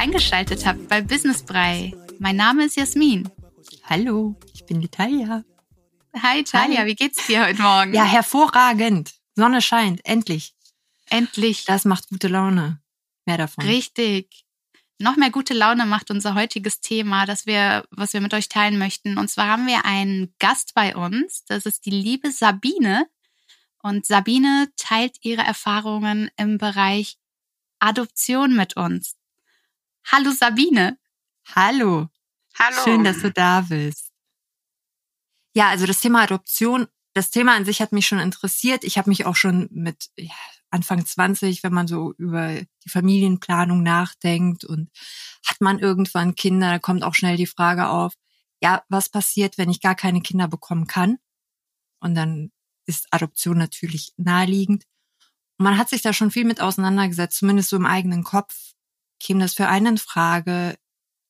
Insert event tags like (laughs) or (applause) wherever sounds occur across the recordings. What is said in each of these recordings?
eingeschaltet habt bei Business Brei. Mein Name ist Jasmin. Hallo, ich bin Italia. Hi Talia, wie geht's dir heute Morgen? Ja, hervorragend. Sonne scheint, endlich. Endlich. Das macht gute Laune. Mehr davon. Richtig. Noch mehr gute Laune macht unser heutiges Thema, das wir, was wir mit euch teilen möchten. Und zwar haben wir einen Gast bei uns. Das ist die liebe Sabine. Und Sabine teilt ihre Erfahrungen im Bereich Adoption mit uns. Hallo Sabine. Hallo. Hallo. Schön, dass du da bist. Ja, also das Thema Adoption, das Thema an sich hat mich schon interessiert. Ich habe mich auch schon mit ja, Anfang 20, wenn man so über die Familienplanung nachdenkt und hat man irgendwann Kinder, da kommt auch schnell die Frage auf, ja, was passiert, wenn ich gar keine Kinder bekommen kann? Und dann ist Adoption natürlich naheliegend. Und man hat sich da schon viel mit auseinandergesetzt, zumindest so im eigenen Kopf. Käme das für einen in Frage,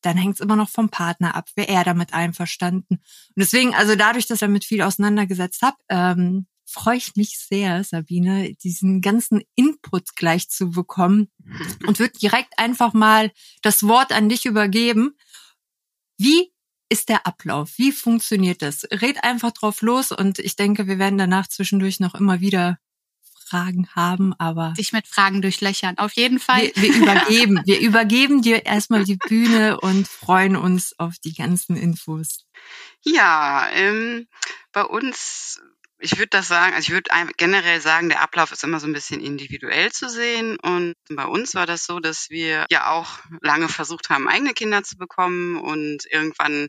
dann hängt es immer noch vom Partner ab, wäre er damit einverstanden. Und deswegen, also dadurch, dass ich damit viel auseinandergesetzt habe, ähm, freue ich mich sehr, Sabine, diesen ganzen Input gleich zu bekommen (laughs) und würde direkt einfach mal das Wort an dich übergeben. Wie ist der Ablauf? Wie funktioniert das? Red einfach drauf los und ich denke, wir werden danach zwischendurch noch immer wieder Fragen haben, aber dich mit Fragen durchlöchern. Auf jeden Fall. Wir, wir übergeben, wir übergeben dir erstmal die Bühne und freuen uns auf die ganzen Infos. Ja, ähm, bei uns, ich würde das sagen, also ich würde generell sagen, der Ablauf ist immer so ein bisschen individuell zu sehen. Und bei uns war das so, dass wir ja auch lange versucht haben, eigene Kinder zu bekommen und irgendwann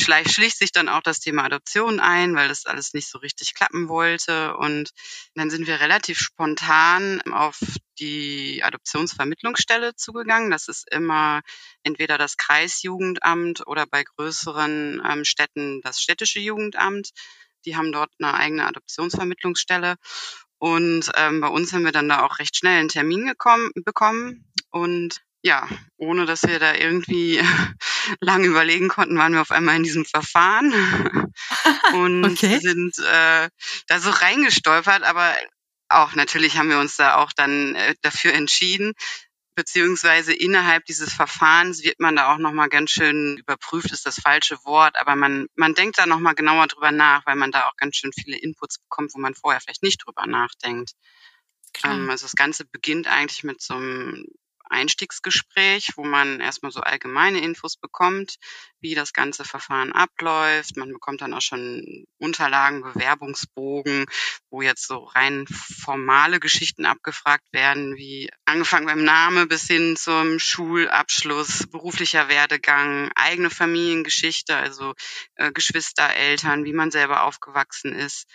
schleicht, schlicht sich dann auch das Thema Adoption ein, weil das alles nicht so richtig klappen wollte. Und dann sind wir relativ spontan auf die Adoptionsvermittlungsstelle zugegangen. Das ist immer entweder das Kreisjugendamt oder bei größeren ähm, Städten das städtische Jugendamt. Die haben dort eine eigene Adoptionsvermittlungsstelle. Und ähm, bei uns haben wir dann da auch recht schnell einen Termin gekommen, bekommen. Und ja, ohne dass wir da irgendwie lange überlegen konnten, waren wir auf einmal in diesem Verfahren (laughs) und okay. sind äh, da so reingestolpert, aber auch natürlich haben wir uns da auch dann äh, dafür entschieden, beziehungsweise innerhalb dieses Verfahrens wird man da auch nochmal ganz schön überprüft, ist das falsche Wort, aber man, man denkt da nochmal genauer drüber nach, weil man da auch ganz schön viele Inputs bekommt, wo man vorher vielleicht nicht drüber nachdenkt. Ähm, also das Ganze beginnt eigentlich mit so einem Einstiegsgespräch, wo man erstmal so allgemeine Infos bekommt, wie das ganze Verfahren abläuft. Man bekommt dann auch schon Unterlagen, Bewerbungsbogen, wo jetzt so rein formale Geschichten abgefragt werden, wie angefangen beim Name bis hin zum Schulabschluss, beruflicher Werdegang, eigene Familiengeschichte, also äh, Geschwister, Eltern, wie man selber aufgewachsen ist.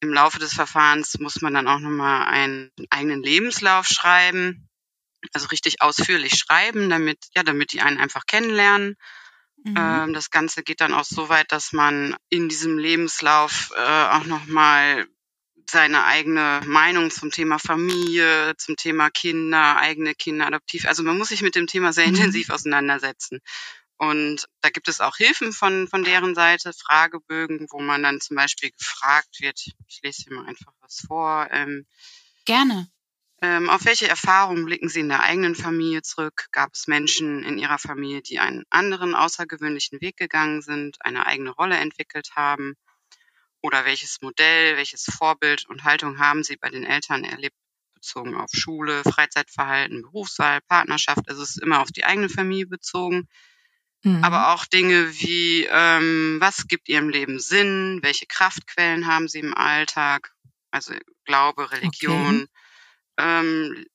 Im Laufe des Verfahrens muss man dann auch nochmal einen eigenen Lebenslauf schreiben also richtig ausführlich schreiben, damit, ja, damit die einen einfach kennenlernen. Mhm. Ähm, das Ganze geht dann auch so weit, dass man in diesem Lebenslauf äh, auch nochmal seine eigene Meinung zum Thema Familie, zum Thema Kinder, eigene Kinder, adoptiv. Also man muss sich mit dem Thema sehr mhm. intensiv auseinandersetzen. Und da gibt es auch Hilfen von, von deren Seite, Fragebögen, wo man dann zum Beispiel gefragt wird. Ich lese hier mal einfach was vor. Ähm, Gerne. Ähm, auf welche Erfahrungen blicken Sie in der eigenen Familie zurück? Gab es Menschen in Ihrer Familie, die einen anderen außergewöhnlichen Weg gegangen sind, eine eigene Rolle entwickelt haben? Oder welches Modell, welches Vorbild und Haltung haben Sie bei den Eltern erlebt, bezogen auf Schule, Freizeitverhalten, Berufswahl, Partnerschaft? Also es ist immer auf die eigene Familie bezogen. Mhm. Aber auch Dinge wie, ähm, was gibt Ihrem Leben Sinn? Welche Kraftquellen haben Sie im Alltag? Also Glaube, Religion. Okay ähm,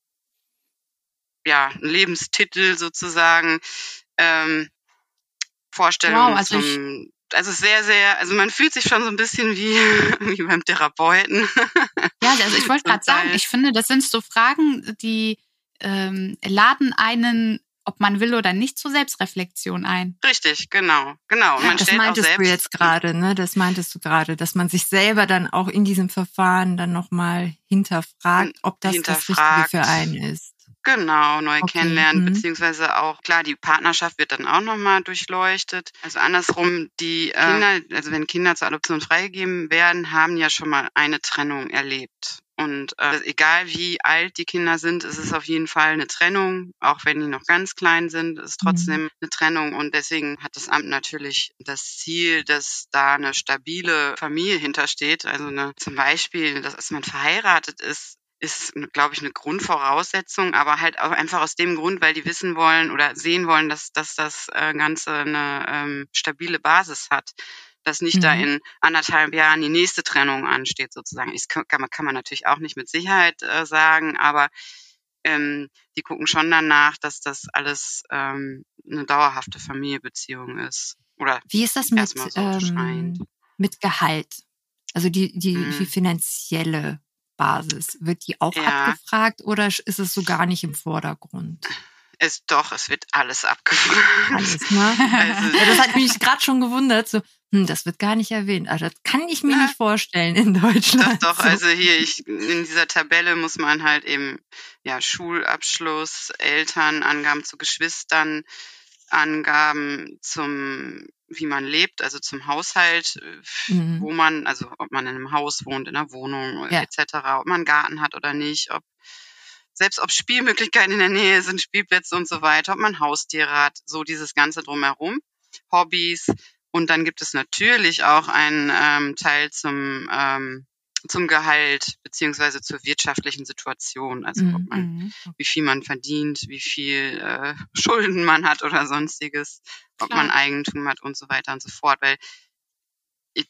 ja, ein Lebenstitel sozusagen ähm, Vorstellungen wow, also zum, also sehr, sehr, also man fühlt sich schon so ein bisschen wie, (laughs) wie beim Therapeuten. Ja, also ich wollte gerade sagen, ich finde, das sind so Fragen, die ähm, laden einen ob man will oder nicht, zur Selbstreflexion ein. Richtig, genau, genau. Ja, das meintest du jetzt gerade, ne? Das meintest du gerade, dass man sich selber dann auch in diesem Verfahren dann nochmal hinterfragt, ob das das Richtige für einen ist. Genau, neu Okay, kennenlernen, mhm. beziehungsweise auch, klar, die Partnerschaft wird dann auch nochmal durchleuchtet. Also andersrum, die äh, Kinder, also wenn Kinder zur Adoption freigegeben werden, haben ja schon mal eine Trennung erlebt. Und äh, egal wie alt die Kinder sind, ist es auf jeden Fall eine Trennung, auch wenn die noch ganz klein sind, ist trotzdem eine Trennung. Und deswegen hat das Amt natürlich das Ziel, dass da eine stabile Familie hintersteht. Also eine, zum Beispiel, dass man verheiratet ist, ist, glaube ich, eine Grundvoraussetzung, aber halt auch einfach aus dem Grund, weil die wissen wollen oder sehen wollen, dass, dass das äh, Ganze eine ähm, stabile Basis hat. Dass nicht da Mhm. in anderthalb Jahren die nächste Trennung ansteht, sozusagen. Das kann, kann, man, natürlich auch nicht mit Sicherheit äh, sagen, aber ähm, die gucken schon danach, dass das alles ähm, eine dauerhafte Familienbeziehung ist. Oder Wie ist das mit, so ähm, mit Gehalt? Also die, die, Mhm. die finanzielle Basis, wird die auch Ja. abgefragt oder ist es so gar nicht im Vordergrund? Es, doch, es wird alles abgefragt. Alles, ne? (laughs) Also, Ja, das hat mich gerade schon gewundert, so, hm, das wird gar nicht erwähnt. Also das kann ich mir Ja. nicht vorstellen in Deutschland. Doch, doch, (laughs) so. also hier, ich, in dieser Tabelle muss man halt eben, ja, Schulabschluss, Eltern, Angaben zu Geschwistern, Angaben zum, wie man lebt, also zum Haushalt, äh, Mhm. wo man, also ob man in einem Haus wohnt, in einer Wohnung Ja. etc., ob man einen Garten hat oder nicht, ob selbst ob Spielmöglichkeiten in der Nähe sind, Spielplätze und so weiter, ob man Haustiere hat, so dieses Ganze drumherum, Hobbys. Und dann gibt es natürlich auch einen ähm, Teil zum, ähm, zum Gehalt beziehungsweise zur wirtschaftlichen Situation, also ob Mhm. man, Mhm. wie viel man verdient, wie viel äh, (laughs) Schulden man hat oder sonstiges, ob Klar. man Eigentum hat und so weiter und so fort, weil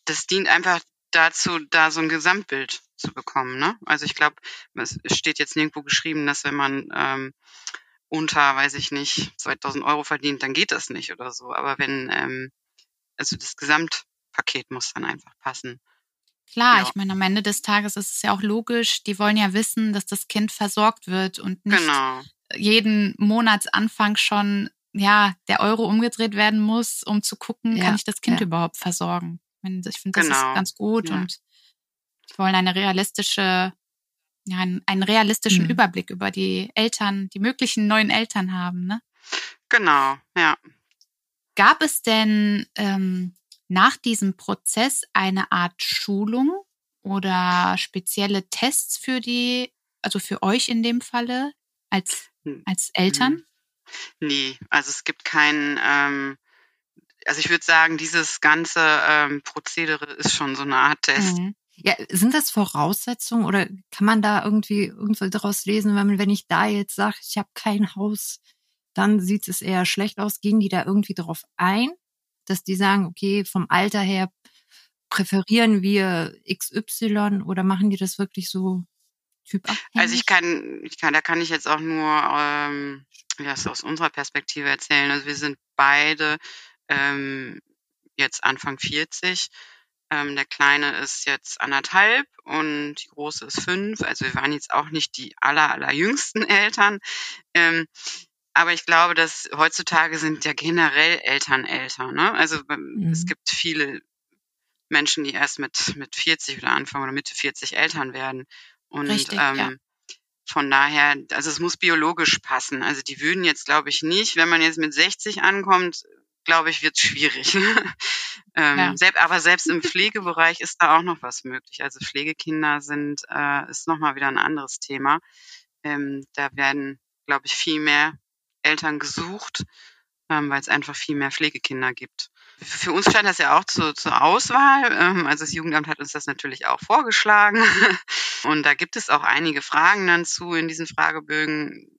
das dient einfach dazu, da so ein Gesamtbild zu bekommen. Ne? Also ich glaube, es steht jetzt nirgendwo geschrieben, dass wenn man ähm, unter, weiß ich nicht, 2000 Euro verdient, dann geht das nicht oder so. Aber wenn, ähm, also das Gesamtpaket muss dann einfach passen. Klar, Ja. ich meine, am Ende des Tages ist es ja auch logisch, die wollen ja wissen, dass das Kind versorgt wird und nicht Genau. jeden Monatsanfang schon, ja, der Euro umgedreht werden muss, um zu gucken, Ja, kann ich das Kind ja. überhaupt versorgen. Ich finde, das Genau, ist ganz gut und die wollen eine realistische, ja, einen, einen realistischen Mhm. Überblick über die Eltern, die möglichen neuen Eltern haben, ne? Genau, ja. Gab es denn ähm, nach diesem Prozess eine Art Schulung oder spezielle Tests für die, also für euch in dem Falle als, Hm. als Eltern? Nee, also es gibt keinen, ähm, also ich würde sagen, dieses ganze ähm, Prozedere ist schon so eine Art Test. Mhm. Ja, sind das Voraussetzungen oder kann man da irgendwie irgendwas daraus lesen, wenn, man, wenn ich da jetzt sage, ich habe kein Haus, dann sieht es eher schlecht aus. Gehen die da irgendwie drauf ein, dass die sagen, okay, vom Alter her präferieren wir XY oder machen die das wirklich so typabhängig? Also ich kann, ich kann, da kann ich jetzt auch nur ähm, ja, es aus unserer Perspektive erzählen. Also wir sind beide ähm, jetzt Anfang 40. Ähm, der Kleine ist jetzt anderthalb und die Große ist fünf. Also wir waren jetzt auch nicht die aller, allerjüngsten (laughs) Eltern. Ähm, aber ich glaube, dass heutzutage sind ja generell Eltern älter. Ne? Also Mhm. es gibt viele Menschen, die erst mit, mit 40 oder Anfang oder Mitte 40 Eltern werden. Und Richtig, ähm, ja. von daher, also es muss biologisch passen. Also die würden jetzt, glaube ich, nicht, wenn man jetzt mit 60 ankommt, glaube ich, wird es schwierig. (laughs) ähm, Ja. selbst, aber selbst im (laughs) Pflegebereich ist da auch noch was möglich. Also Pflegekinder sind, äh, ist nochmal wieder ein anderes Thema. Ähm, da werden, glaube ich, viel mehr Eltern gesucht, ähm, weil es einfach viel mehr Pflegekinder gibt. Für uns stand das ja auch zu, zur Auswahl. Ähm, also das Jugendamt hat uns das natürlich auch vorgeschlagen. (laughs) Und da gibt es auch einige Fragen dann zu in diesen Fragebögen,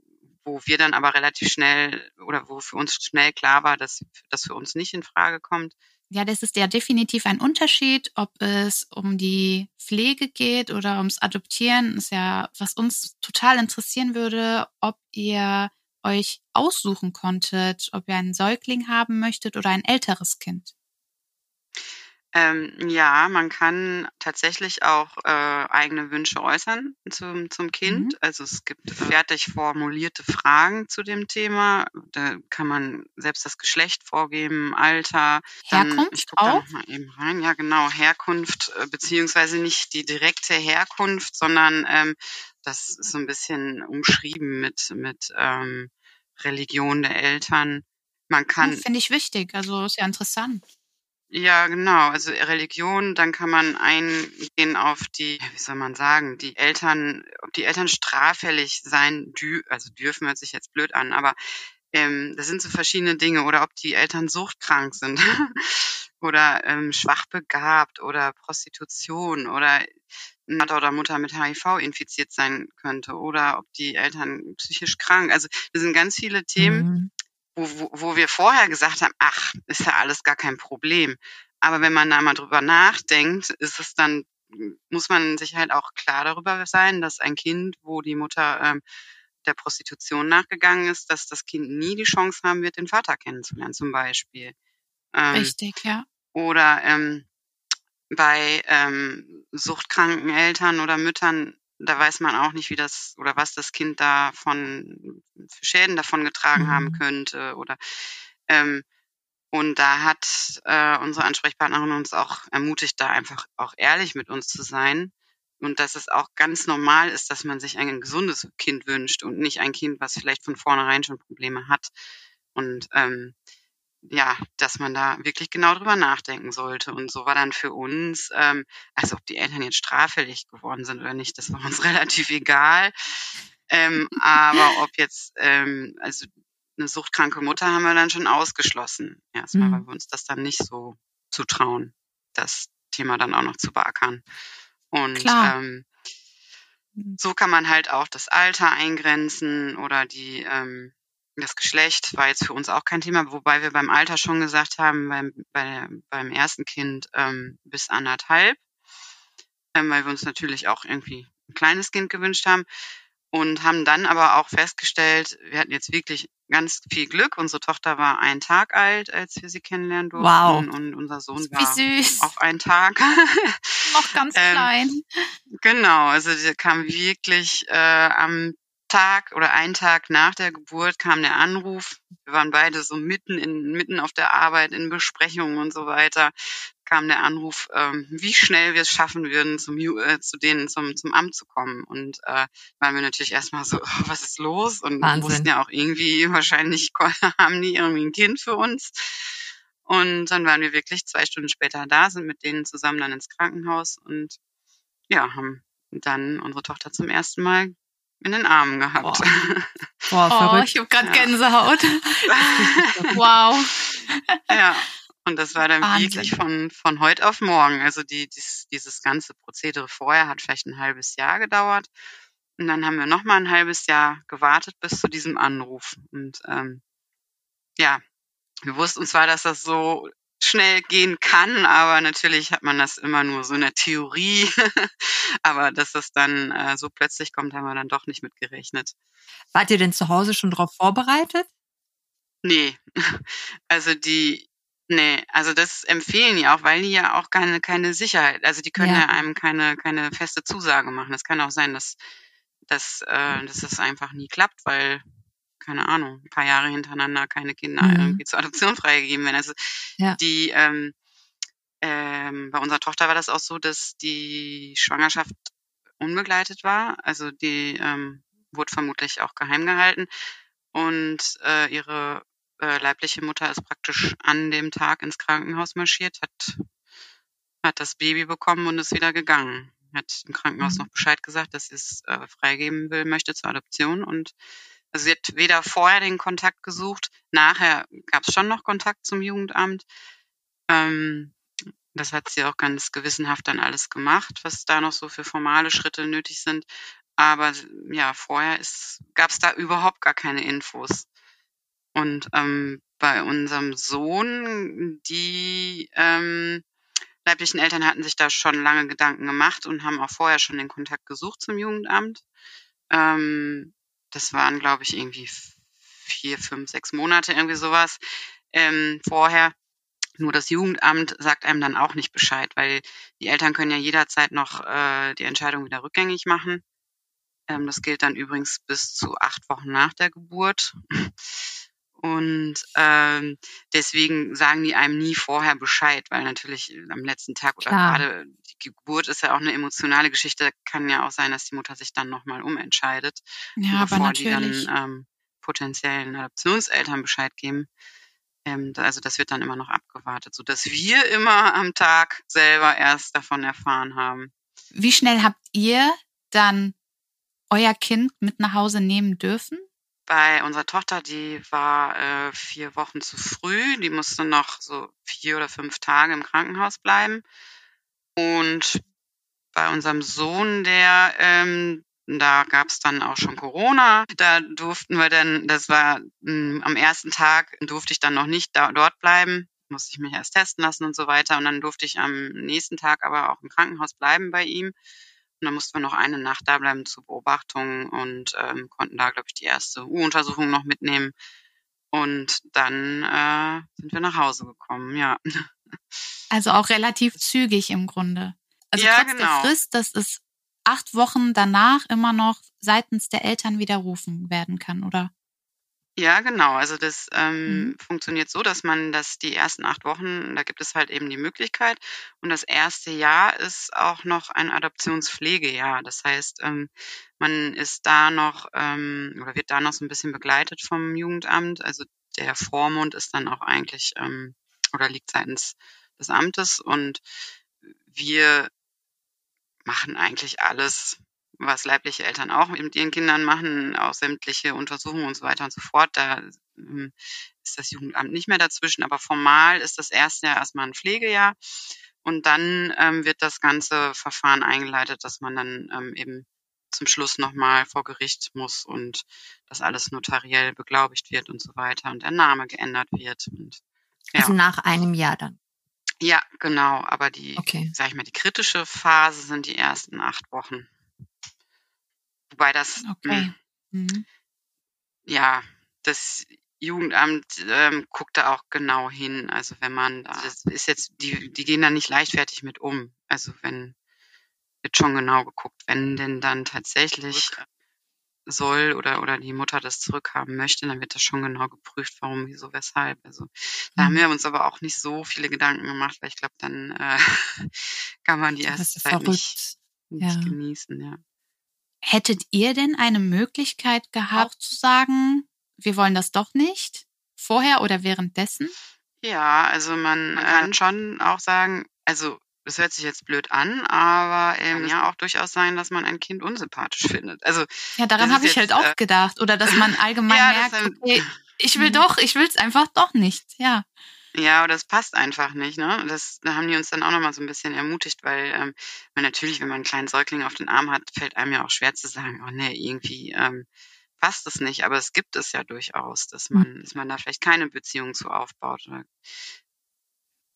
wo wir dann aber relativ schnell oder wo für uns schnell klar war, dass das für uns nicht in Frage kommt. Ja, das ist ja definitiv ein Unterschied, ob es um die Pflege geht oder ums Adoptieren. Ist ja, was uns total interessieren würde, ob ihr euch aussuchen konntet, ob ihr einen Säugling haben möchtet oder ein älteres Kind. Ähm, ja, man kann tatsächlich auch äh, eigene Wünsche äußern zum, zum Kind. Mhm. Also es gibt fertig formulierte Fragen zu dem Thema. Da kann man selbst das Geschlecht vorgeben, Alter. Dann, ich Herkunft guck da auch? noch mal eben rein. Ja, genau, Herkunft, äh, beziehungsweise nicht die direkte Herkunft, sondern ähm, das ist so ein bisschen umschrieben mit, mit ähm, Religion der Eltern. Man kann. Finde ich wichtig, also ist ja interessant. Ja, genau. Also Religion, dann kann man eingehen auf die, wie soll man sagen, die Eltern, ob die Eltern straffällig sein, dü also dürfen hört sich jetzt blöd an, aber ähm, das sind so verschiedene Dinge oder ob die Eltern suchtkrank sind (laughs) oder ähm, schwach begabt oder Prostitution oder Vater oder Mutter mit HIV infiziert sein könnte oder ob die Eltern psychisch krank. Also das sind ganz viele Themen, mhm wo, wo, wo wir vorher gesagt haben, ach, ist ja alles gar kein Problem. Aber wenn man da mal drüber nachdenkt, ist es dann, muss man sich halt auch klar darüber sein, dass ein Kind, wo die Mutter ähm, der Prostitution nachgegangen ist, dass das Kind nie die Chance haben wird, den Vater kennenzulernen, zum Beispiel. Ähm, Richtig, ja. Oder ähm, bei ähm, suchtkranken Eltern oder Müttern da weiß man auch nicht, wie das oder was das Kind da von für Schäden davon getragen mhm. haben könnte oder ähm, und da hat äh, unsere Ansprechpartnerin uns auch ermutigt, da einfach auch ehrlich mit uns zu sein und dass es auch ganz normal ist, dass man sich ein gesundes Kind wünscht und nicht ein Kind, was vielleicht von vornherein schon Probleme hat. Und ähm, ja, dass man da wirklich genau drüber nachdenken sollte. Und so war dann für uns, ähm, also ob die Eltern jetzt straffällig geworden sind oder nicht, das war uns (laughs) relativ egal. Ähm, aber ob jetzt, ähm, also eine suchtkranke Mutter haben wir dann schon ausgeschlossen. Erstmal, mhm. weil wir uns das dann nicht so zutrauen, das Thema dann auch noch zu beackern. Und ähm, mhm. so kann man halt auch das Alter eingrenzen oder die ähm, das Geschlecht war jetzt für uns auch kein Thema, wobei wir beim Alter schon gesagt haben, beim, bei, beim ersten Kind ähm, bis anderthalb, ähm, weil wir uns natürlich auch irgendwie ein kleines Kind gewünscht haben und haben dann aber auch festgestellt, wir hatten jetzt wirklich ganz viel Glück. Unsere Tochter war ein Tag alt, als wir sie kennenlernen durften. Wow. Und unser Sohn war süß. auch ein Tag. Noch ganz (laughs) ähm, klein. Genau, also der kam wirklich äh, am Tag oder einen Tag nach der Geburt kam der Anruf. Wir waren beide so mitten in, mitten auf der Arbeit, in Besprechungen und so weiter, kam der Anruf, ähm, wie schnell wir es schaffen würden, zum, äh, zu denen zum, zum Amt zu kommen. Und äh, waren wir natürlich erstmal so, (laughs) oh, was ist los? Und Wahnsinn. wussten ja auch irgendwie, (laughs) wahrscheinlich (laughs) haben die irgendwie ein Kind für uns. Und dann waren wir wirklich zwei Stunden später da, sind mit denen zusammen dann ins Krankenhaus und ja, haben dann unsere Tochter zum ersten Mal in den Armen gehabt. Boah, (laughs) Boah verrückt. Oh, ich habe gerade ja. Gänsehaut. (laughs) wow. Ja, und das war dann Wahnsinn. wirklich von, von heute auf morgen. Also die, dies, dieses ganze Prozedere vorher hat vielleicht ein halbes Jahr gedauert. Und dann haben wir noch mal ein halbes Jahr gewartet bis zu diesem Anruf. Und ähm, ja, wir wussten zwar, dass das so schnell gehen kann, aber natürlich hat man das immer nur so in der Theorie. (laughs) aber dass das dann äh, so plötzlich kommt, haben wir dann doch nicht mit gerechnet. Wart ihr denn zu Hause schon darauf vorbereitet? Nee. Also die, nee, also das empfehlen die auch, weil die ja auch keine, keine Sicherheit, also die können ja, ja einem keine, keine feste Zusage machen. Es kann auch sein, dass, dass, äh, dass das einfach nie klappt, weil keine Ahnung, ein paar Jahre hintereinander keine Kinder mhm. irgendwie zur Adoption freigegeben werden. Also ja. die ähm, ähm, bei unserer Tochter war das auch so, dass die Schwangerschaft unbegleitet war. Also die ähm, wurde vermutlich auch geheim gehalten. Und äh, ihre äh, leibliche Mutter ist praktisch an dem Tag ins Krankenhaus marschiert, hat, hat das Baby bekommen und ist wieder gegangen. Hat im Krankenhaus mhm. noch Bescheid gesagt, dass sie es äh, freigeben will, möchte zur Adoption und also sie hat weder vorher den Kontakt gesucht, nachher gab es schon noch Kontakt zum Jugendamt. Ähm, das hat sie auch ganz gewissenhaft dann alles gemacht, was da noch so für formale Schritte nötig sind. Aber ja, vorher gab es da überhaupt gar keine Infos. Und ähm, bei unserem Sohn, die ähm, leiblichen Eltern hatten sich da schon lange Gedanken gemacht und haben auch vorher schon den Kontakt gesucht zum Jugendamt. Ähm, das waren, glaube ich, irgendwie vier, fünf, sechs Monate, irgendwie sowas ähm, vorher. Nur das Jugendamt sagt einem dann auch nicht Bescheid, weil die Eltern können ja jederzeit noch äh, die Entscheidung wieder rückgängig machen. Ähm, das gilt dann übrigens bis zu acht Wochen nach der Geburt. Und ähm, deswegen sagen die einem nie vorher Bescheid, weil natürlich am letzten Tag oder Klar. gerade die Geburt ist ja auch eine emotionale Geschichte. Kann ja auch sein, dass die Mutter sich dann nochmal umentscheidet, Ja, aber bevor die natürlich. dann ähm, potenziellen Adoptionseltern Bescheid geben. Ähm, also das wird dann immer noch abgewartet, so dass wir immer am Tag selber erst davon erfahren haben. Wie schnell habt ihr dann euer Kind mit nach Hause nehmen dürfen? Bei unserer Tochter, die war äh, vier Wochen zu früh. Die musste noch so vier oder fünf Tage im Krankenhaus bleiben. Und bei unserem Sohn, der, ähm, da gab es dann auch schon Corona. Da durften wir dann, das war mh, am ersten Tag, durfte ich dann noch nicht da, dort bleiben. Musste ich mich erst testen lassen und so weiter. Und dann durfte ich am nächsten Tag aber auch im Krankenhaus bleiben bei ihm. Und dann mussten wir noch eine Nacht da bleiben zur Beobachtung und ähm, konnten da, glaube ich, die erste U-Untersuchung noch mitnehmen. Und dann äh, sind wir nach Hause gekommen, ja. (laughs) Also auch relativ zügig im Grunde. Also Ja, trotz genau. der Frist, dass es acht Wochen danach immer noch seitens der Eltern widerrufen werden kann, oder? Ja, genau. Also das ähm, Mhm. funktioniert so, dass man das die ersten acht Wochen, da gibt es halt eben die Möglichkeit. Und das erste Jahr ist auch noch ein Adoptionspflegejahr. Das heißt, ähm, man ist da noch ähm, oder wird da noch so ein bisschen begleitet vom Jugendamt. Also der Vormund ist dann auch eigentlich ähm, oder liegt seitens des Amtes und wir machen eigentlich alles, was leibliche Eltern auch mit ihren Kindern machen, auch sämtliche Untersuchungen und so weiter und so fort. Da ähm, ist das Jugendamt nicht mehr dazwischen, aber formal ist das erste Jahr erstmal ein Pflegejahr und dann ähm, wird das ganze Verfahren eingeleitet, dass man dann ähm, eben zum Schluss nochmal vor Gericht muss und das alles notariell beglaubigt wird und so weiter und der Name geändert wird. Und ja, Also nach einem Jahr dann. ja genau, aber die Okay. sag ich mal, die kritische Phase sind die ersten acht Wochen. Wobei das, Okay. mh, Mhm. ja, das Jugendamt ähm, guckt da auch genau hin. Also wenn man, da- das ist jetzt, die, die gehen da nicht leichtfertig mit um. Also wenn, wird schon genau geguckt, wenn denn dann tatsächlich soll oder, oder die Mutter das zurückhaben möchte, dann wird das schon genau geprüft, warum, wieso, weshalb. Also da haben Mhm. wir uns aber auch nicht so viele Gedanken gemacht, weil ich glaube, dann äh, (laughs) kann man die erste Zeit nicht, nicht Ja. genießen, ja. Hättet ihr denn eine Möglichkeit gehabt zu sagen, wir wollen das doch nicht? Vorher oder währenddessen? Ja, also man Man kann schon auch sagen, also es hört sich jetzt blöd an, aber ähm, ja auch durchaus sein, dass man ein Kind unsympathisch (laughs) findet. Also Ja, daran Das habe ich halt jetzt, auch äh, gedacht. Oder dass man (laughs) allgemein Ja, merkt, das, okay, (laughs) ich will Mhm. doch, ich will es einfach doch nicht. Ja. Ja, aber das passt einfach nicht, ne? Das, da haben die uns dann auch nochmal so ein bisschen ermutigt, weil, ähm, weil natürlich, wenn man einen kleinen Säugling auf den Arm hat, fällt einem ja auch schwer zu sagen, oh nee, irgendwie ähm, passt es nicht. Aber es gibt es ja durchaus, dass Mhm. man, dass man da vielleicht keine Beziehung zu aufbaut. Oder,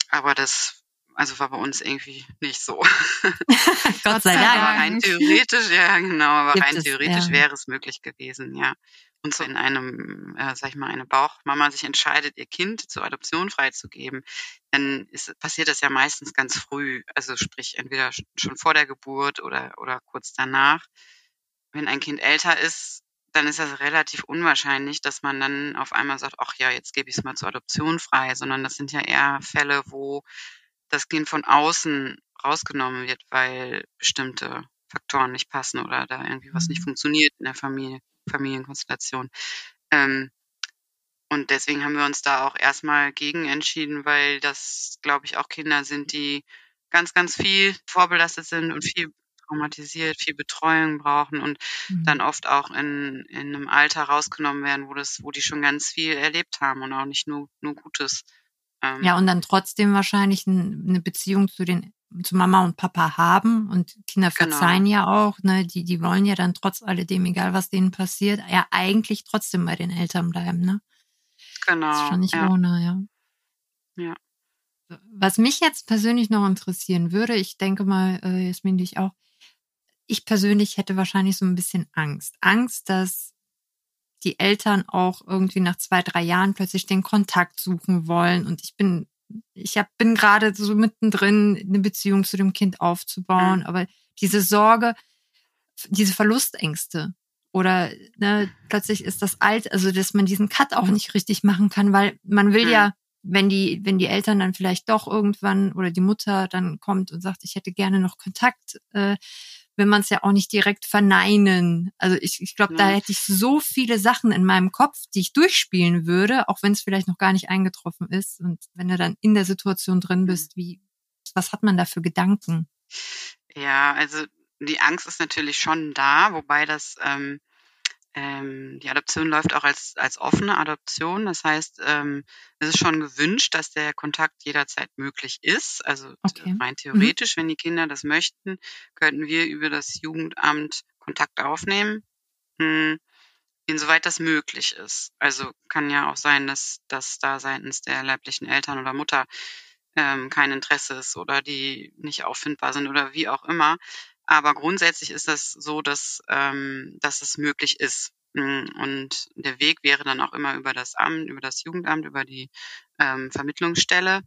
aber das, also war bei uns irgendwie nicht so. (laughs) Gott sei Dank. Aber rein theoretisch, ja genau, aber Gibt rein es, theoretisch ja. wäre es möglich gewesen, ja. Und so in einem, äh, sag ich mal, eine Bauchmama sich entscheidet, ihr Kind zur Adoption freizugeben, dann ist, passiert das ja meistens ganz früh. Also sprich entweder sch- schon vor der Geburt oder, oder kurz danach. Wenn ein Kind älter ist, dann ist das relativ unwahrscheinlich, dass man dann auf einmal sagt, ach ja, jetzt gebe ich es mal zur Adoption frei, sondern das sind ja eher Fälle, wo das Kind von außen rausgenommen wird, weil bestimmte Faktoren nicht passen oder da irgendwie was nicht Mhm. funktioniert in der Familie, Familienkonstellation. Ähm, und deswegen haben wir uns da auch erstmal gegen entschieden, weil das, glaube ich, auch Kinder sind, die ganz, ganz viel vorbelastet sind und viel traumatisiert, viel Betreuung brauchen und Mhm. dann oft auch in, in einem Alter rausgenommen werden, wo das, wo die schon ganz viel erlebt haben und auch nicht nur, nur Gutes. Ähm, Ja, und dann trotzdem wahrscheinlich eine Beziehung zu den zu Mama und Papa haben und Kinder Genau. verzeihen ja auch, ne, die die wollen ja dann trotz alledem, egal was denen passiert, ja eigentlich trotzdem bei den Eltern bleiben, ne? genau. Das ist schon nicht ja. ohne, ja. Ja. Was mich jetzt persönlich noch interessieren würde, ich denke mal, äh, Jasmin, dich auch, ich persönlich hätte wahrscheinlich so ein bisschen Angst. Angst, dass die Eltern auch irgendwie nach zwei, drei Jahren plötzlich den Kontakt suchen wollen. Und ich bin, ich hab, bin gerade so mittendrin, eine Beziehung zu dem Kind aufzubauen. Mhm. Aber diese Sorge, diese Verlustängste oder ne, plötzlich ist das alt, also dass man diesen Cut auch nicht richtig machen kann, weil man will Mhm. ja, wenn die, wenn die Eltern dann vielleicht doch irgendwann oder die Mutter dann kommt und sagt, ich hätte gerne noch Kontakt, äh, will man es ja auch nicht direkt verneinen. Also ich, ich glaube, da Ja. hätte ich so viele Sachen in meinem Kopf, die ich durchspielen würde, auch wenn es vielleicht noch gar nicht eingetroffen ist. Und wenn du dann in der Situation drin bist, wie, was hat man da für Gedanken? Ja, also die Angst ist natürlich schon da, wobei das ähm, ähm, die Adoption läuft auch als als offene Adoption. Das heißt, ähm, es ist schon gewünscht, dass der Kontakt jederzeit möglich ist. Also Okay. rein theoretisch, wenn die Kinder das möchten, könnten wir über das Jugendamt Kontakt aufnehmen, hm, insoweit das möglich ist. Also kann ja auch sein, dass dass da seitens der leiblichen Eltern oder Mutter ähm, kein Interesse ist oder die nicht auffindbar sind oder wie auch immer. Aber grundsätzlich ist das so, dass, ähm, dass es möglich ist. Mm, Und der Weg wäre dann auch immer über das Amt, über das Jugendamt, über die ähm, Vermittlungsstelle.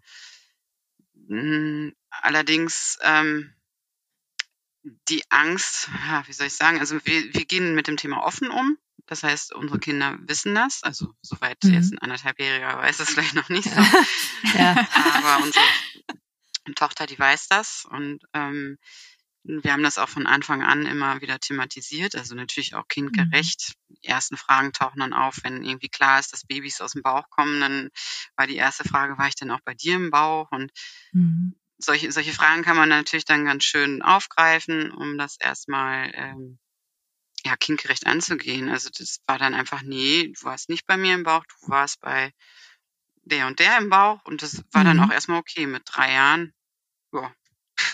Mm, Allerdings ähm, die Angst, ja, wie soll ich sagen, also wir, wir gehen mit dem Thema offen um. Das heißt, unsere Kinder wissen das. Also soweit Mhm. jetzt ein anderthalbjähriger weiß es (laughs) vielleicht noch nicht so. (laughs) Ja. Aber unsere Tochter, die weiß das und ähm, wir haben das auch von Anfang an immer wieder thematisiert, also natürlich auch kindgerecht. Die ersten Fragen tauchen dann auf, wenn irgendwie klar ist, dass Babys aus dem Bauch kommen, dann war die erste Frage, war ich denn auch bei dir im Bauch? Und Mhm. solche, solche Fragen kann man natürlich dann ganz schön aufgreifen, um das erstmal ähm, ja, kindgerecht anzugehen. Also das war dann einfach, nee, du warst nicht bei mir im Bauch, du warst bei der und der im Bauch und das war dann Mhm. auch erstmal okay mit drei Jahren. Ja,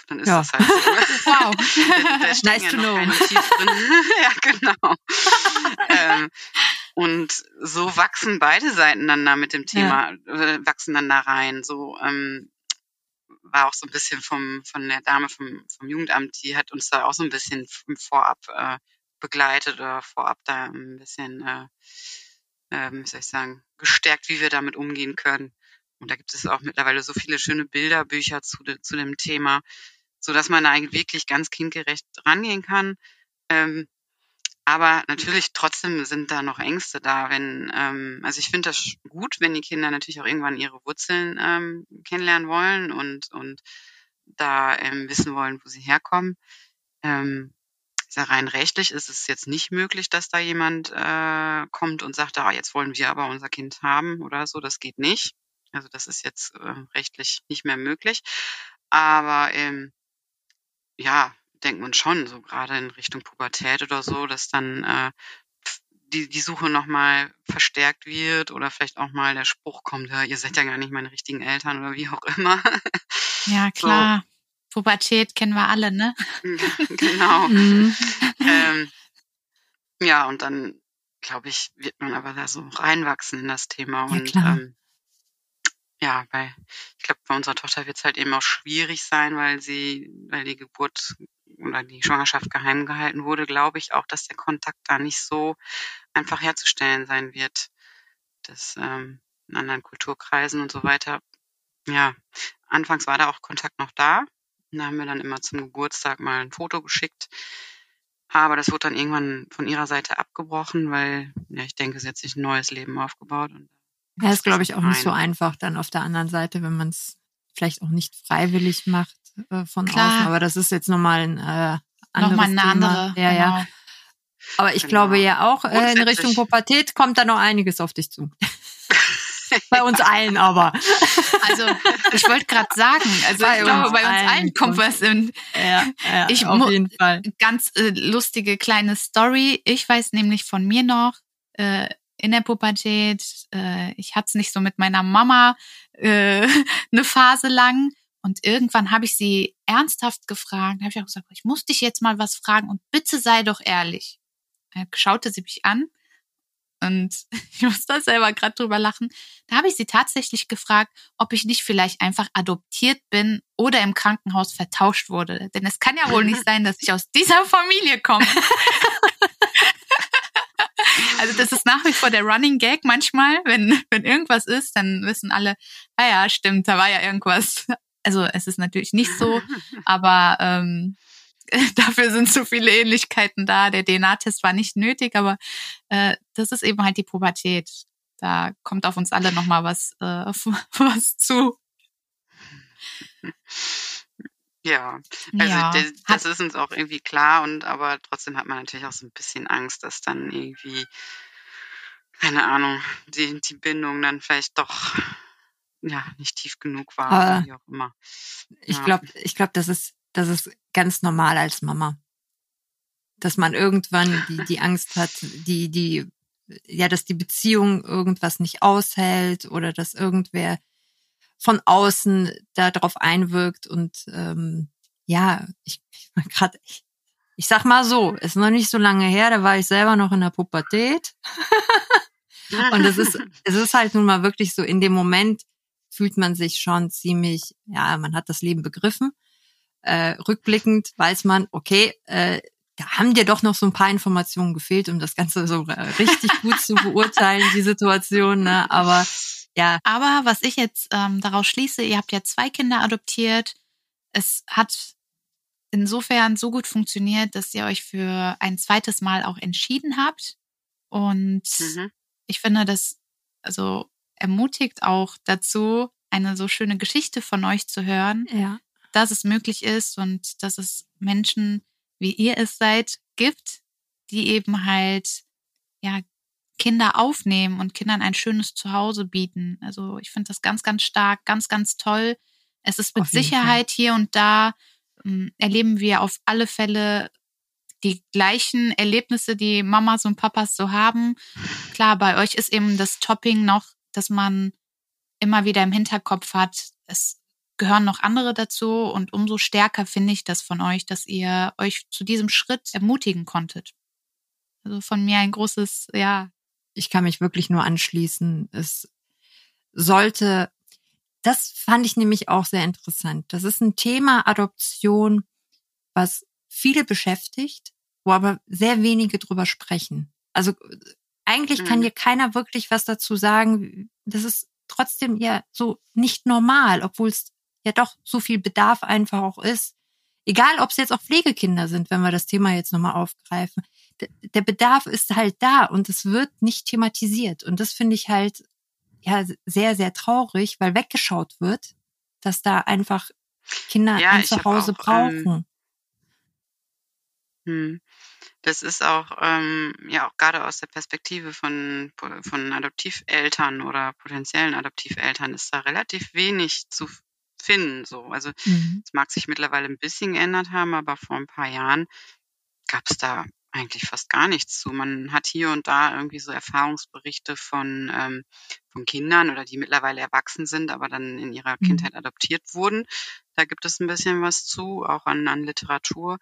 dann ist Ja. das halt so. (laughs) Wow. (laughs) da, da (laughs) Nice ja to know. ja, genau. ähm, und so wachsen beide Seiten dann da mit dem Thema, äh, wachsen dann da rein. So ähm, war auch so ein bisschen vom von der Dame vom, vom Jugendamt, die hat uns da auch so ein bisschen vorab äh, begleitet oder vorab da ein bisschen, äh, ähm, wie soll ich sagen, gestärkt, wie wir damit umgehen können. Und da gibt es auch mittlerweile so viele schöne Bilderbücher zu, de, zu dem Thema, so dass man da eigentlich wirklich ganz kindgerecht rangehen kann. Ähm, aber natürlich trotzdem sind da noch Ängste da, wenn, ähm, also ich finde das gut, wenn die Kinder natürlich auch irgendwann ihre Wurzeln ähm, kennenlernen wollen und, und da ähm, wissen wollen, wo sie herkommen. Ähm, ja rein rechtlich ist es jetzt nicht möglich, dass da jemand äh, kommt und sagt, ah, jetzt wollen wir aber unser Kind haben oder so. Das geht nicht. Also das ist jetzt äh, rechtlich nicht mehr möglich. Aber ähm, ja, denkt man schon, so gerade in Richtung Pubertät oder so, dass dann äh, die, die Suche nochmal verstärkt wird oder vielleicht auch mal der Spruch kommt, ja, ihr seid ja gar nicht meine richtigen Eltern oder wie auch immer. (laughs) Ja, klar. Pubertät kennen wir alle, ne? genau. (laughs) Mhm. ähm, ja, und dann, glaube ich, wird man aber da so reinwachsen in das Thema. Ja, und ähm, ja, weil ich glaube, bei unserer Tochter wird es halt eben auch schwierig sein, weil sie, weil die Geburt oder die Schwangerschaft geheim gehalten wurde, glaube ich auch, dass der Kontakt da nicht so einfach herzustellen sein wird. Das ähm, in anderen Kulturkreisen und so weiter. Ja, anfangs war da auch Kontakt noch da. Da haben wir dann immer zum Geburtstag mal ein Foto geschickt. Aber das wurde dann irgendwann von ihrer Seite abgebrochen, weil, ja, ich denke, sie hat sich ein neues Leben aufgebaut. Und Ja, ist, glaube ich, auch nicht so einfach dann auf der anderen Seite, wenn man es vielleicht auch nicht freiwillig macht äh, von Klar. außen. Aber das ist jetzt nochmal ein äh, anderes Nochmal eine Thema. andere. Ja, ja. genau. Aber ich Genau. glaube ja auch, äh, in Richtung Pubertät kommt da noch einiges auf dich zu. (laughs) Bei uns allen aber. Also, ich wollte gerade sagen, also Bei ich glaube, uns bei uns allen allen kommt was in. Ja, ja Ich auf jeden Fall. Ganz äh, lustige kleine Story. Ich weiß nämlich von mir noch, äh, in der Pubertät, äh, ich hatte es nicht so mit meiner Mama äh, (laughs) eine Phase lang. Und irgendwann habe ich sie ernsthaft gefragt, habe ich auch gesagt, ich muss dich jetzt mal was fragen und bitte sei doch ehrlich. Dann schaute sie mich an und (laughs) ich muss da selber gerade drüber lachen. Da habe ich sie tatsächlich gefragt, ob ich nicht vielleicht einfach adoptiert bin oder im Krankenhaus vertauscht wurde. Denn es kann ja wohl nicht (laughs) sein, dass ich aus dieser Familie komme. Also das ist nach wie vor der Running Gag manchmal, wenn, wenn irgendwas ist, dann wissen alle, ah ja, stimmt, da war ja irgendwas. Also es ist natürlich nicht so, (laughs) aber ähm, (laughs) dafür sind so viele Ähnlichkeiten da. Der DNA-Test war nicht nötig, aber äh, das ist eben halt die Pubertät. Da kommt auf uns alle nochmal was, äh, (laughs) was zu. Ja, also ja, das, das ist uns auch irgendwie klar und aber trotzdem hat man natürlich auch so ein bisschen Angst, dass dann irgendwie, keine Ahnung, die, die Bindung dann vielleicht doch ja nicht tief genug war, aber wie auch immer. Ich glaube, ich glaube, das ist, das ist ganz normal als Mama. Dass man irgendwann die, die Angst hat, die, die, ja, dass die Beziehung irgendwas nicht aushält oder dass irgendwer von außen darauf einwirkt und ähm, ja, ich, ich gerade, ich, ich sag mal so, ist noch nicht so lange her, da war ich selber noch in der Pubertät. (laughs) und es ist, (laughs) es ist halt nun mal wirklich so, in dem Moment fühlt man sich schon ziemlich, ja, man hat das Leben begriffen. Äh, rückblickend weiß man, okay, äh, da haben dir doch noch so ein paar Informationen gefehlt, um das Ganze so richtig gut zu (laughs) beurteilen, die Situation. Ne? Aber ja. Aber was ich jetzt ähm, daraus schließe, ihr habt ja zwei Kinder adoptiert. Es hat insofern so gut funktioniert, dass ihr euch für ein zweites Mal auch entschieden habt. Und mhm. ich finde, das also ermutigt auch dazu, eine so schöne Geschichte von euch zu hören, ja. dass es möglich ist und dass es Menschen, wie ihr es seid, gibt, die eben halt ja Kinder aufnehmen und Kindern ein schönes Zuhause bieten. Also ich finde das ganz, ganz stark, ganz, ganz toll. Es ist mit Sicherheit Fall. hier und da ähm, erleben wir auf alle Fälle die gleichen Erlebnisse, die Mamas und Papas so haben. Klar, bei euch ist eben das Topping noch, dass man immer wieder im Hinterkopf hat, es gehören noch andere dazu und umso stärker finde ich das von euch, dass ihr euch zu diesem Schritt ermutigen konntet. Also von mir ein großes, ja, ich kann mich wirklich nur anschließen. Es sollte, das fand ich nämlich auch sehr interessant. Das ist ein Thema Adoption, was viele beschäftigt, wo aber sehr wenige drüber sprechen. Also eigentlich mhm. kann dir keiner wirklich was dazu sagen. Das ist trotzdem ja so nicht normal, obwohl es ja doch so viel Bedarf einfach auch ist. Egal, ob es jetzt auch Pflegekinder sind, wenn wir das Thema jetzt nochmal aufgreifen der Bedarf ist halt da und es wird nicht thematisiert. Und das finde ich halt ja sehr, sehr traurig, weil weggeschaut wird, dass da einfach Kinder ja, ein Zuhause auch, ähm, brauchen. Ähm, das ist auch ähm, ja auch gerade aus der Perspektive von von Adoptiveltern oder potenziellen Adoptiveltern ist da relativ wenig zu finden. So, also mhm. es mag sich mittlerweile ein bisschen geändert haben, aber vor ein paar Jahren gab es da eigentlich fast gar nichts zu. Man hat hier und da irgendwie so Erfahrungsberichte von, ähm, von Kindern oder die mittlerweile erwachsen sind, aber dann in ihrer mhm. Kindheit adoptiert wurden. Da gibt es ein bisschen was zu, auch an, an Literatur.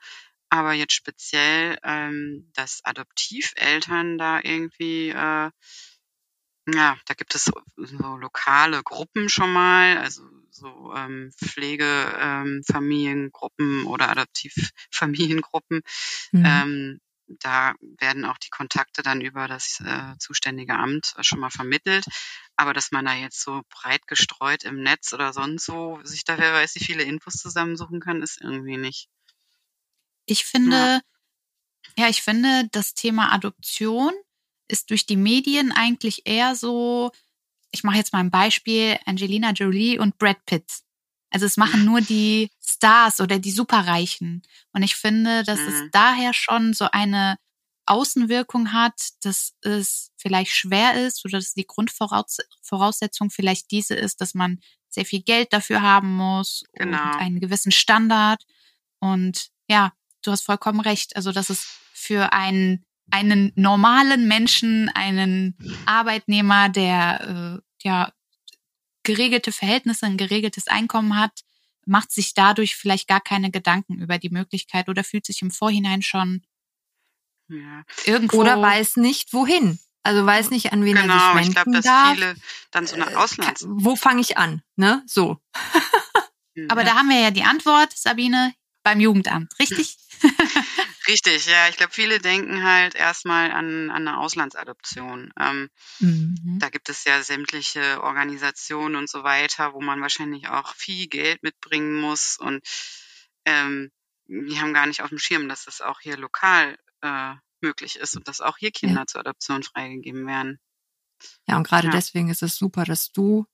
Aber jetzt speziell, ähm, dass Adoptiveltern da irgendwie äh, ja, da gibt es so, so lokale Gruppen schon mal, also so ähm, Pflegefamiliengruppen ähm, oder Adoptivfamiliengruppen, mhm. ähm, da werden auch die Kontakte dann über das äh, zuständige Amt schon mal vermittelt. Aber dass man da jetzt so breit gestreut im Netz oder sonst wo sich da wer weiß, wie viele Infos zusammensuchen kann, ist irgendwie nicht. Ich finde, ja, ja ich finde, das Thema Adoption ist durch die Medien eigentlich eher so, ich mache jetzt mal ein Beispiel, Angelina Jolie und Brad Pitt. Also es machen nur die Stars oder die Superreichen. Und ich finde, dass mhm. es daher schon so eine Außenwirkung hat, dass es vielleicht schwer ist oder dass die Grundvoraussetzung vielleicht diese ist, dass man sehr viel Geld dafür haben muss genau. und einen gewissen Standard. Und ja, du hast vollkommen recht. Also, dass es für einen, einen normalen Menschen, einen Arbeitnehmer, der äh, ja geregelte Verhältnisse, ein geregeltes Einkommen hat, macht sich dadurch vielleicht gar keine Gedanken über die Möglichkeit oder fühlt sich im Vorhinein schon ja. irgendwo oder weiß nicht wohin. Also weiß nicht, an wen genau, er sich wenden ich glaube, dass darf. viele dann so eine Auslands. Wo fange ich an? Ne, so. Aber ja. da haben wir ja die Antwort, Sabine, beim Jugendamt, richtig? (laughs) Richtig, ja. Ich glaube, viele denken halt erstmal an, an eine Auslandsadoption. Ähm, mhm. Da gibt es ja sämtliche Organisationen und so weiter, wo man wahrscheinlich auch viel Geld mitbringen muss. Und ähm, die haben gar nicht auf dem Schirm, dass das auch hier lokal äh, möglich ist und dass auch hier Kinder ja. zur Adoption freigegeben werden. Ja, und gerade ja. deswegen ist es super, dass du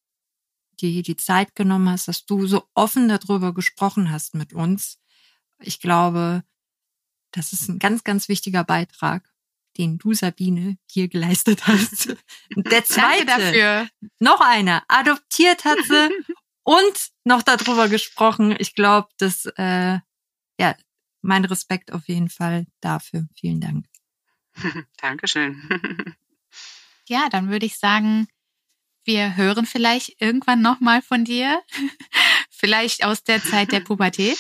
dir die Zeit genommen hast, dass du so offen darüber gesprochen hast mit uns. Ich glaube, das ist ein ganz, ganz wichtiger Beitrag, den du, Sabine, hier geleistet hast. Der (laughs) zweite, dafür. noch einer, adoptiert hat sie (laughs) und noch darüber gesprochen. Ich glaube, das, äh, ja, mein Respekt auf jeden Fall dafür. Vielen Dank. (laughs) Dankeschön. ja, dann würde ich sagen, wir hören vielleicht irgendwann nochmal von dir. vielleicht aus der Zeit der Pubertät.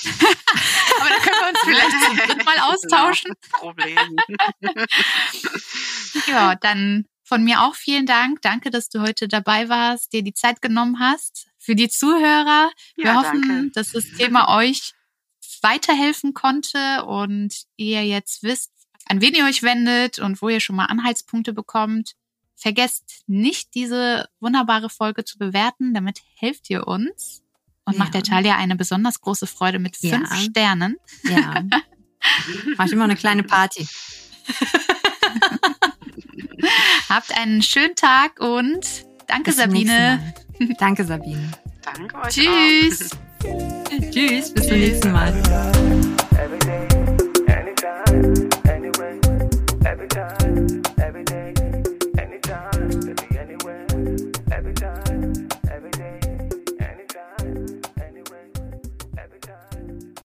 Aber da können wir uns vielleicht zum (laughs) Mal genau. austauschen. Problem. (laughs) ja, dann von mir auch vielen Dank. Danke, dass du heute dabei warst, dir die Zeit genommen hast. Für die Zuhörer, wir ja, hoffen, danke. dass das Thema euch weiterhelfen konnte und ihr jetzt wisst, an wen ihr euch wendet und wo ihr schon mal Anhaltspunkte bekommt. Vergesst nicht, diese wunderbare Folge zu bewerten, damit helft ihr uns und ja. macht der Talia eine besonders große Freude mit fünf ja. Sternen. Ja. Macht immer eine kleine Party. (laughs) Habt einen schönen Tag und danke, Bis Sabine. Danke, Sabine. Danke euch. Tschüss. Tschüss, bis zum nächsten Mal.